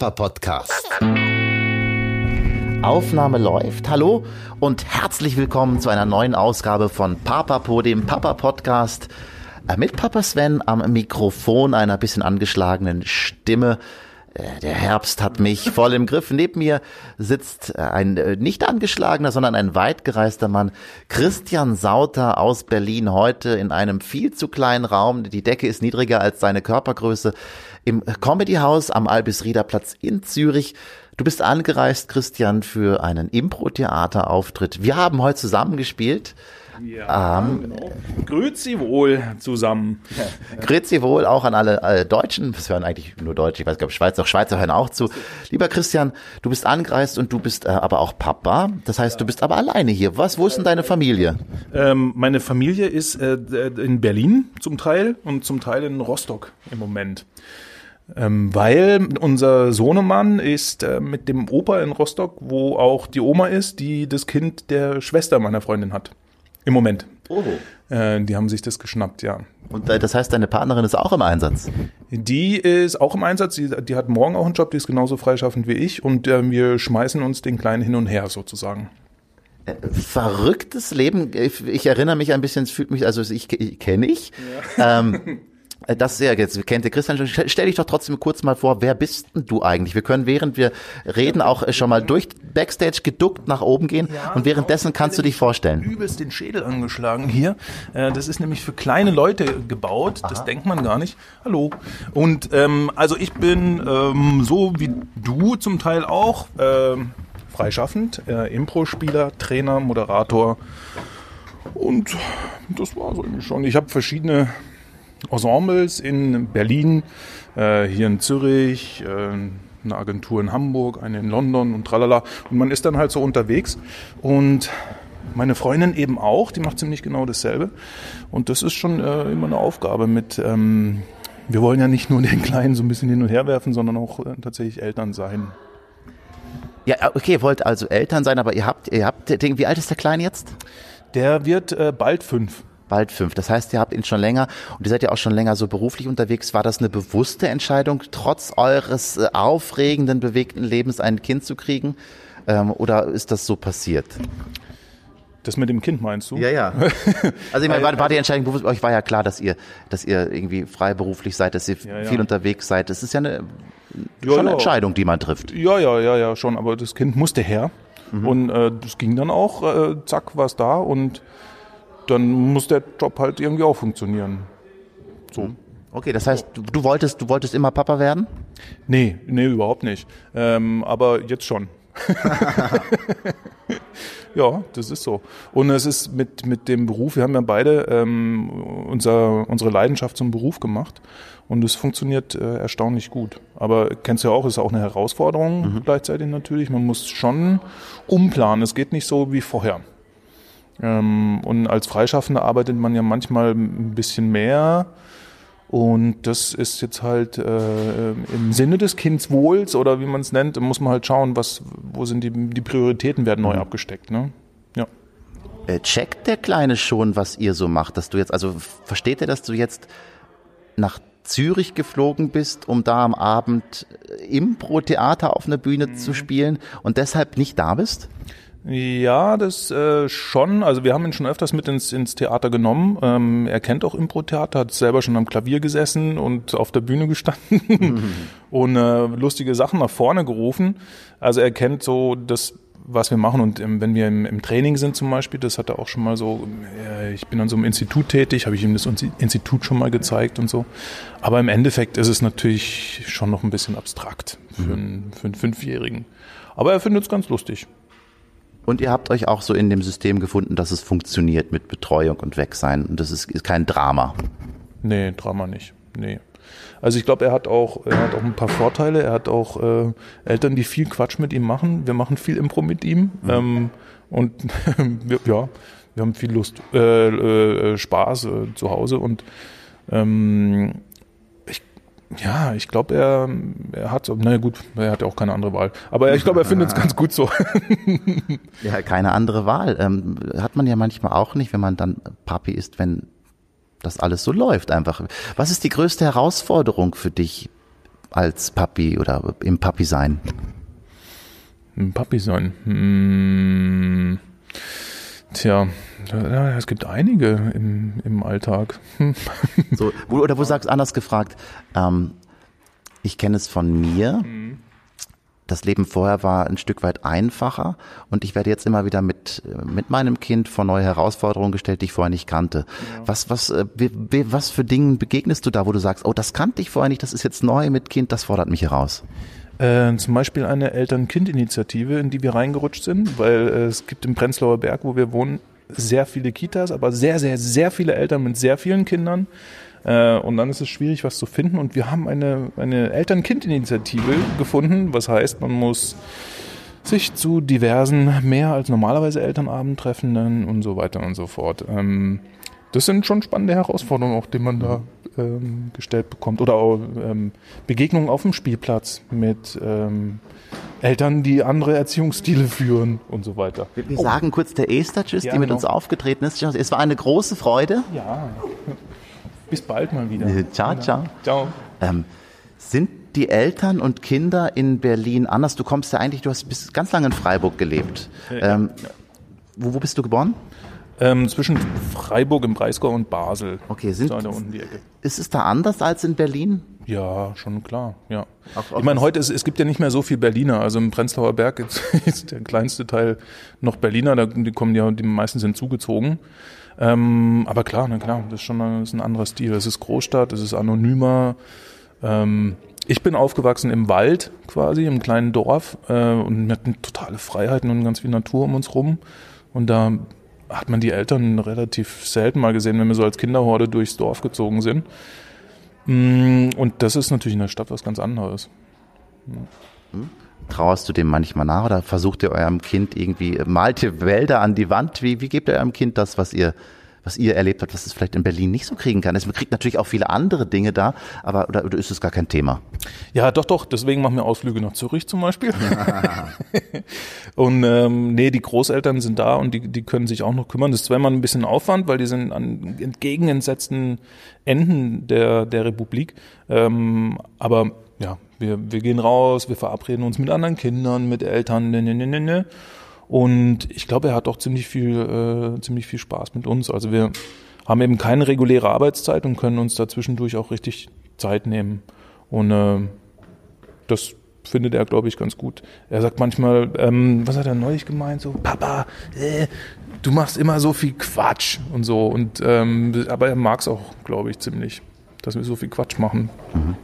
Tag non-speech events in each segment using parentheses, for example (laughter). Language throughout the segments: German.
Papa Podcast. Aufnahme läuft. Hallo und herzlich willkommen zu einer neuen Ausgabe von Papapo, dem Papa Podcast. Äh, mit Papa Sven am Mikrofon, einer bisschen angeschlagenen Stimme. Äh, der Herbst hat mich voll im Griff. Neben mir sitzt äh, ein äh, nicht angeschlagener, sondern ein weitgereister Mann, Christian Sauter aus Berlin, heute in einem viel zu kleinen Raum. Die Decke ist niedriger als seine Körpergröße im Comedy House am Albis-Rieder-Platz in Zürich. Du bist angereist, Christian, für einen Impro-Theater-Auftritt. Wir haben heute zusammengespielt. Ja, ähm, genau. Grüezi wohl zusammen. (laughs) Grüezi wohl auch an alle, alle Deutschen. Das hören eigentlich nur Deutsche. Ich weiß, glaube Schweizer, auch Schweizer hören auch zu. Lieber Christian, du bist angereist und du bist äh, aber auch Papa. Das heißt, ja. du bist aber alleine hier. Was, wo ist denn deine Familie? Ähm, meine Familie ist äh, in Berlin zum Teil und zum Teil in Rostock im Moment. Ähm, weil unser Sohnemann ist äh, mit dem Opa in Rostock, wo auch die Oma ist, die das Kind der Schwester meiner Freundin hat. Im Moment. Oh. Äh, die haben sich das geschnappt, ja. Und äh, das heißt, deine Partnerin ist auch im Einsatz? Die ist auch im Einsatz. Die, die hat morgen auch einen Job, die ist genauso freischaffend wie ich. Und äh, wir schmeißen uns den Kleinen hin und her sozusagen äh, verrücktes Leben. Ich, ich, erinnere mich ein bisschen, es fühlt mich, also ich, ich kenne ich. Ja. Ähm, Äh, (laughs) das ja jetzt kennt ihr Christian. Stell dich doch trotzdem kurz mal vor, wer bist denn du eigentlich? Wir können während wir reden auch äh, schon mal durch Backstage geduckt nach oben gehen ja, und währenddessen kannst du dich vorstellen. Übelst den Schädel angeschlagen hier. Äh, das ist nämlich für kleine Leute gebaut. Das Aha. denkt man gar nicht. Hallo. Und ähm, also ich bin ähm, so wie du zum Teil auch ähm, freischaffend, äh, Impro-Spieler, Trainer, Moderator. Und das war so irgendwie schon. Ich habe verschiedene Ensembles in Berlin, äh, hier in Zürich, äh, eine Agentur in Hamburg, eine in London und tralala. Und man ist dann halt so unterwegs und meine Freundin eben auch, die macht ziemlich genau dasselbe. Und das ist schon äh, immer eine Aufgabe mit, ähm, wir wollen ja nicht nur den Kleinen so ein bisschen hin und her werfen, sondern auch äh, tatsächlich Eltern sein. Ja, okay, ihr wollt also Eltern sein, aber ihr habt, ihr habt, wie alt ist der Kleine jetzt? Der wird äh, bald fünf bald fünf. Das heißt, ihr habt ihn schon länger und ihr seid ja auch schon länger so beruflich unterwegs. War das eine bewusste Entscheidung, trotz eures äh, aufregenden, bewegten Lebens ein Kind zu kriegen? Ähm, oder ist das so passiert? Das mit dem Kind meinst du? Ja, ja. (laughs) Also ich meine, war, war die Entscheidung bewusst? Euch war ja klar, dass ihr, dass ihr irgendwie freiberuflich seid, dass ihr ja, viel unterwegs seid. Das ist ja eine, ja, schon eine Entscheidung, die man trifft. Ja, ja, ja, ja, schon. Aber das Kind musste her. Mhm. Und äh, das ging dann auch, äh, zack, war es da und dann muss der Job halt irgendwie auch funktionieren. So. Mhm. Okay, das heißt, du, du, wolltest, du wolltest immer Papa werden? Nee, nee, überhaupt nicht. Ähm, aber jetzt schon. (laughs) ja, das ist so. Und es ist mit, mit dem Beruf, wir haben ja beide ähm, unser, unsere Leidenschaft zum Beruf gemacht und es funktioniert äh, erstaunlich gut. Aber kennst du ja auch, ist auch eine Herausforderung mhm. gleichzeitig natürlich. Man muss schon umplanen. Es geht nicht so wie vorher. Ähm, und als Freischaffender arbeitet man ja manchmal ein bisschen mehr. Und das ist jetzt halt äh, im Sinne des Kindswohls oder wie man es nennt, muss man halt schauen, was, wo sind die, die Prioritäten werden neu mhm. abgesteckt. Ne? Ja. Äh, checkt der Kleine schon, was ihr so macht, dass du jetzt, also versteht er, dass du jetzt nach Zürich geflogen bist, um da am Abend Impro-Theater auf einer Bühne mhm. zu spielen und deshalb nicht da bist? Ja, das äh, schon. Also wir haben ihn schon öfters mit ins, ins Theater genommen. Ähm, er kennt auch Impro-Theater, hat selber schon am Klavier gesessen und auf der Bühne gestanden mhm. (laughs) und äh, lustige Sachen nach vorne gerufen. Also er kennt so das, was wir machen. Und ähm, wenn wir im, im, Training sind zum Beispiel, das hat er auch schon mal so, äh, ich bin an so einem Institut tätig, habe ich ihm das Institut schon mal gezeigt und so. Aber im Endeffekt ist es natürlich schon noch ein bisschen abstrakt für, mhm. einen, für einen Fünfjährigen. Aber er findet es ganz lustig. Und ihr habt euch auch so in dem System gefunden, dass es funktioniert mit Betreuung und Wegsein. Und das ist, ist kein Drama. Nee, Drama nicht. Nee. Also ich glaube, er hat auch, er hat auch ein paar Vorteile. Er hat auch äh, Eltern, die viel Quatsch mit ihm machen. Wir machen viel Impro mit ihm. Mhm. Ähm, und (laughs) wir, ja, wir haben viel Lust, äh, äh, Spaß äh, zu Hause und ähm, ja, ich glaube, er, er hat, naja gut, er hat ja auch keine andere Wahl. Aber ich glaube, er findet es (laughs) ganz gut so. (laughs) ja, keine andere Wahl. Ähm, hat man ja manchmal auch nicht, wenn man dann Papi ist, wenn das alles so läuft einfach. Was ist die größte Herausforderung für dich als Papi oder im Papi sein? Im Papi sein. Hm. Tja, ja, es gibt einige im, im Alltag. so, oder wo sagst anders gefragt, ähm, ich kenne es von mir. Mhm. Das Leben vorher war ein Stück weit einfacher und ich werde jetzt immer wieder mit, mit meinem Kind vor neue Herausforderungen gestellt, die ich vorher nicht kannte. Ja. Was, was, äh, was für Dingen begegnest du da, wo du sagst, oh, das kannte ich vorher nicht, das ist jetzt neu mit Kind, das fordert mich heraus? Äh, zum Beispiel eine Eltern-Kind-Initiative, in die wir reingerutscht sind, weil äh, es gibt im Prenzlauer Berg, wo wir wohnen, sehr viele Kitas, aber sehr, sehr, sehr viele Eltern mit sehr vielen Kindern. Äh, und dann ist es schwierig, was zu finden. Und wir haben eine, eine Eltern-Kind-Initiative gefunden, was heißt, man muss sich zu diversen, mehr als normalerweise Elternabendtreffenden und so weiter und so fort. Ähm, das sind schon spannende Herausforderungen, auch die man da ähm, gestellt bekommt. Oder auch ähm, Begegnungen auf dem Spielplatz mit ähm, Eltern, die andere Erziehungsstile führen und so weiter. Wir oh. sagen kurz der Esther Tschüss, ja, die mit genau. uns aufgetreten ist. Es war eine große Freude. Ja. Bis bald mal wieder. (laughs) Ciao, ciao. Ciao. Ähm, sind die Eltern und Kinder in Berlin anders? Du kommst ja eigentlich, du hast bis ganz lange in Freiburg gelebt. Ähm, wo, wo bist du geboren? Ähm, zwischen Freiburg im Breisgau und Basel. Okay, sind, da unten die Ecke. ist es da anders als in Berlin? Ja, schon klar, ja. Auch, auch ich meine, heute, ist, es gibt ja nicht mehr so viel Berliner. Also im Prenzlauer Berg ist, (laughs) ist der kleinste Teil noch Berliner, da, die kommen ja, die meisten sind zugezogen. Ähm, aber klar, na klar, das ist schon ein, ist ein anderer Stil. Es ist Großstadt, es ist anonymer. Ähm, ich bin aufgewachsen im Wald quasi, im kleinen Dorf äh, und wir hatten totale Freiheiten und ganz viel Natur um uns rum. Und da hat man die Eltern relativ selten mal gesehen, wenn wir so als Kinderhorde durchs Dorf gezogen sind. Mm, und das ist natürlich in der Stadt was ganz anderes. Hm? Trauerst du dem manchmal nach oder versucht ihr eurem Kind irgendwie, malt ihr Wälder an die Wand? Wie, wie gebt ihr eurem Kind das, was ihr, was ihr erlebt habt, was es vielleicht in Berlin nicht so kriegen kann? Also man kriegt natürlich auch viele andere Dinge da, aber oder, oder ist es gar kein Thema? Ja, doch, doch. Deswegen machen wir Ausflüge nach Zürich zum Beispiel. (laughs) und ähm, nee, die Großeltern sind da und die, die können sich auch noch kümmern. Das ist immer ein bisschen Aufwand, weil die sind an entgegengesetzten Enden der, der Republik. Ähm, aber ja, wir, wir gehen raus, wir verabreden uns mit anderen Kindern, mit Eltern, ne, ne, ne, ne. ne. Und ich glaube, er hat auch ziemlich viel, äh, ziemlich viel Spaß mit uns. Also wir haben eben keine reguläre Arbeitszeit und können uns dazwischendurch auch richtig Zeit nehmen. Und äh, das findet er, glaube ich, ganz gut. Er sagt manchmal, ähm, was hat er neulich gemeint? So, Papa, äh, du machst immer so viel Quatsch und so. Und ähm, aber er mag es auch, glaube ich, ziemlich, dass wir so viel Quatsch machen. Mhm.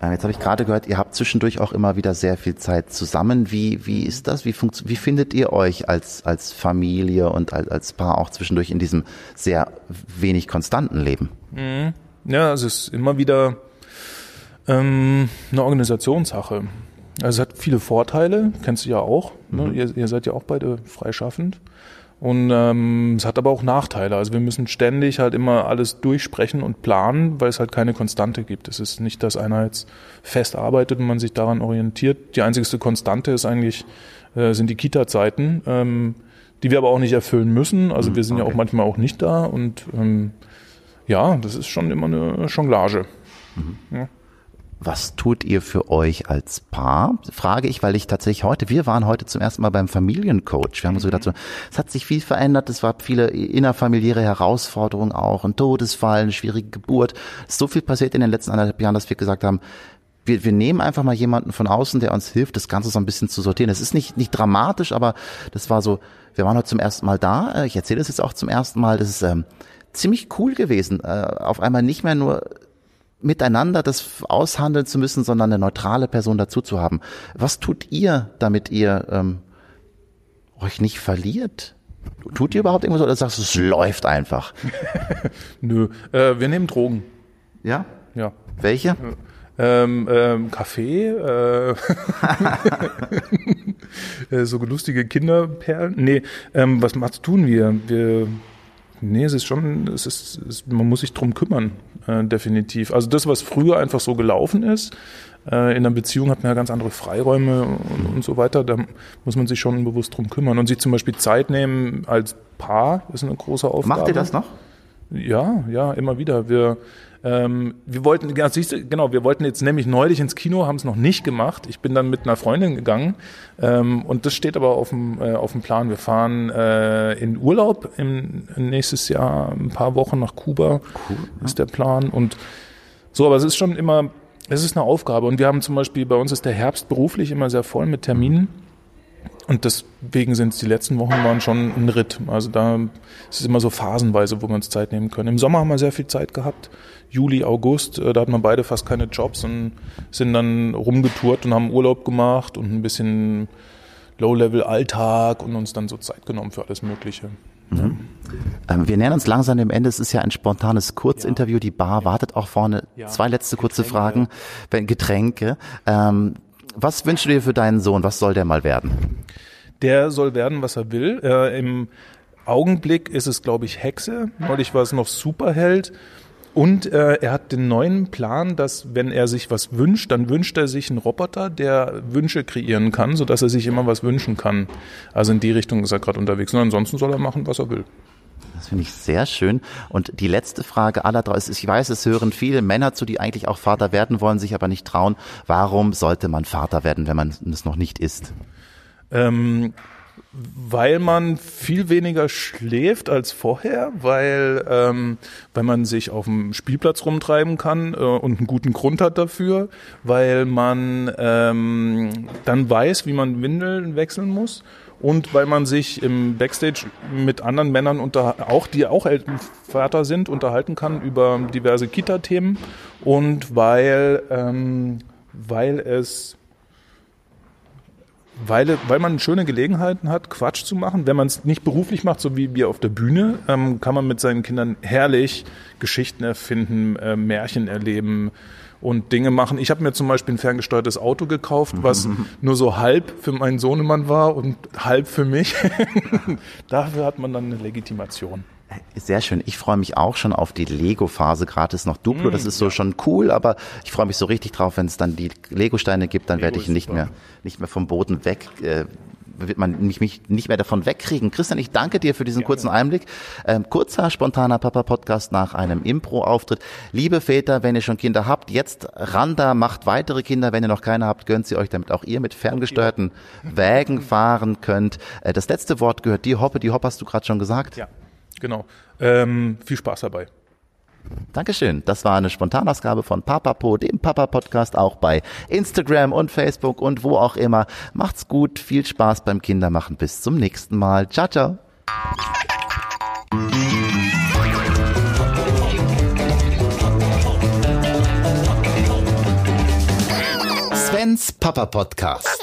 Ähm, jetzt habe ich gerade gehört, ihr habt zwischendurch auch immer wieder sehr viel Zeit zusammen. Wie, wie ist das? Wie, wie findet ihr euch als, als Familie und als, als Paar auch zwischendurch in diesem sehr wenig konstanten Leben? Mhm. Ja, es ist immer wieder ähm, eine Organisationssache. Also es hat viele Vorteile, kennst du ja auch. Ne? Mhm. Ihr, ihr seid ja auch beide freischaffend. Und ähm, es hat aber auch Nachteile. Also wir müssen ständig halt immer alles durchsprechen und planen, weil es halt keine Konstante gibt. Es ist nicht, dass einer jetzt fest arbeitet und man sich daran orientiert. Die einzigste Konstante ist eigentlich, äh, sind die Kita-Zeiten, ähm, die wir aber auch nicht erfüllen müssen. Also wir sind okay. ja auch manchmal auch nicht da und ähm, ja, das ist schon immer eine Jonglage. Mhm. Ja was tut ihr für euch als Paar? Frage ich, weil ich tatsächlich heute, wir waren heute zum ersten Mal beim Familiencoach. Wir haben uns so gedacht, so, es hat sich viel verändert, es war viele innerfamiliäre Herausforderungen auch, ein Todesfall, eine schwierige Geburt. Es ist so viel passiert in den letzten anderthalb Jahren, dass wir gesagt haben, wir, wir nehmen einfach mal jemanden von außen, der uns hilft, das Ganze so ein bisschen zu sortieren. Es ist nicht, nicht dramatisch, aber das war so, wir waren heute zum ersten Mal da. Ich erzähle das jetzt auch zum ersten Mal. Das ist ähm, ziemlich cool gewesen, äh, auf einmal nicht mehr nur miteinander das aushandeln zu müssen, sondern eine neutrale Person dazu zu haben. Was tut ihr, damit ihr ähm, euch nicht verliert? Tut ihr überhaupt irgendwas oder sagst du, es läuft einfach? (laughs) Nö, äh, wir nehmen Drogen. Ja? Ja. Welche? Ähm, ähm, Kaffee, äh, (laughs) (laughs) äh, so lustige Kinderperlen. Nee, ähm, was, was tun wir? Wir Nee, es ist schon, es ist, es, man muss sich drum kümmern, äh, definitiv. Also das, was früher einfach so gelaufen ist, äh, in einer Beziehung hat man ja ganz andere Freiräume und, und, so weiter, da muss man sich schon bewusst drum kümmern. Und sich zum Beispiel Zeit nehmen als Paar ist eine große Aufgabe. Macht ihr das noch? Ja, ja, immer wieder. Wir Ähm, wir wollten, ja, siehst du, genau, wir wollten jetzt nämlich neulich ins Kino, haben es noch nicht gemacht. Ich bin dann mit einer Freundin gegangen ähm, und das steht aber auf dem, äh, auf dem Plan. Wir fahren äh, in Urlaub im, nächstes Jahr ein paar Wochen nach Kuba, cool, ja. ist der Plan. Und so, aber es ist schon immer, es ist eine Aufgabe. Und wir haben zum Beispiel, bei uns ist der Herbst beruflich immer sehr voll mit Terminen. Und deswegen sind es die letzten Wochen waren schon ein Ritt. Also da ist es immer so phasenweise, wo wir uns Zeit nehmen können. Im Sommer haben wir sehr viel Zeit gehabt. Juli, August, äh, da hatten wir beide fast keine Jobs und sind dann rumgetourt und haben Urlaub gemacht und ein bisschen Low-Level-Alltag und uns dann so Zeit genommen für alles Mögliche. Mhm. Ähm, wir nähern uns langsam dem Ende. Es ist ja ein spontanes Kurzinterview. Die Bar wartet auch vorne. Ja. Zwei letzte kurze Getränke. Fragen. Getränke. Ähm, was wünschst du dir für deinen Sohn? Was soll der mal werden? Der soll werden, was er will. Äh, Im Augenblick ist es, glaube ich, Hexe. Neulich war es noch Superheld. Und äh, er hat den neuen Plan, dass wenn er sich was wünscht, dann wünscht er sich einen Roboter, der Wünsche kreieren kann, sodass er sich immer was wünschen kann. Also in die Richtung ist er gerade unterwegs. Und ansonsten soll er machen, was er will. Das finde ich sehr schön. Und die letzte Frage aller drei ist, ich weiß, es hören viele Männer zu, die eigentlich auch Vater werden wollen, sich aber nicht trauen. Warum sollte man Vater werden, wenn man es noch nicht ist? Ähm, weil man viel weniger schläft als vorher, weil, ähm, weil man sich auf dem Spielplatz rumtreiben kann äh, und einen guten Grund hat dafür, weil man ähm, dann weiß, wie man Windeln wechseln muss und weil man sich im Backstage mit anderen Männern unter auch die auch Elternvater sind unterhalten kann über diverse Kita-Themen und weil ähm, weil es weil, weil man schöne Gelegenheiten hat, Quatsch zu machen. Wenn man es nicht beruflich macht, so wie wir auf der Bühne, ähm, kann man mit seinen Kindern herrlich Geschichten erfinden, äh, Märchen erleben und Dinge machen. Ich habe mir zum Beispiel ein ferngesteuertes Auto gekauft, was mhm. nur so halb für meinen Sohnemann war und halb für mich. (laughs) Dafür hat man dann eine Legitimation. Sehr schön. Ich freue mich auch schon auf die Lego-Phase. Gratis noch Duplo. Das mm, ist so ja. schon cool, aber ich freue mich so richtig drauf, wenn es dann die Lego-Steine gibt, dann Lego werde ich nicht mehr, nicht mehr vom Boden weg, äh, wird man mich, mich nicht mehr davon wegkriegen. Christian, ich danke dir für diesen ja, kurzen Einblick. Ähm, kurzer, spontaner Papa-Podcast nach einem Impro-Auftritt. Liebe Väter, wenn ihr schon Kinder habt, jetzt ran da, macht weitere Kinder. Wenn ihr noch keine habt, gönnt sie euch, damit auch ihr mit ferngesteuerten Wägen fahren könnt. Äh, das letzte Wort gehört dir, Hoppe. Die Hoppe hast du gerade schon gesagt. Ja. Genau. Ähm, viel Spaß dabei. Dankeschön. Das war eine Spontanausgabe von Papapo, dem Papa-Podcast, auch bei Instagram und Facebook und wo auch immer. Macht's gut, viel Spaß beim Kindermachen. Bis zum nächsten Mal. Ciao, ciao. Svens Papa-Podcast.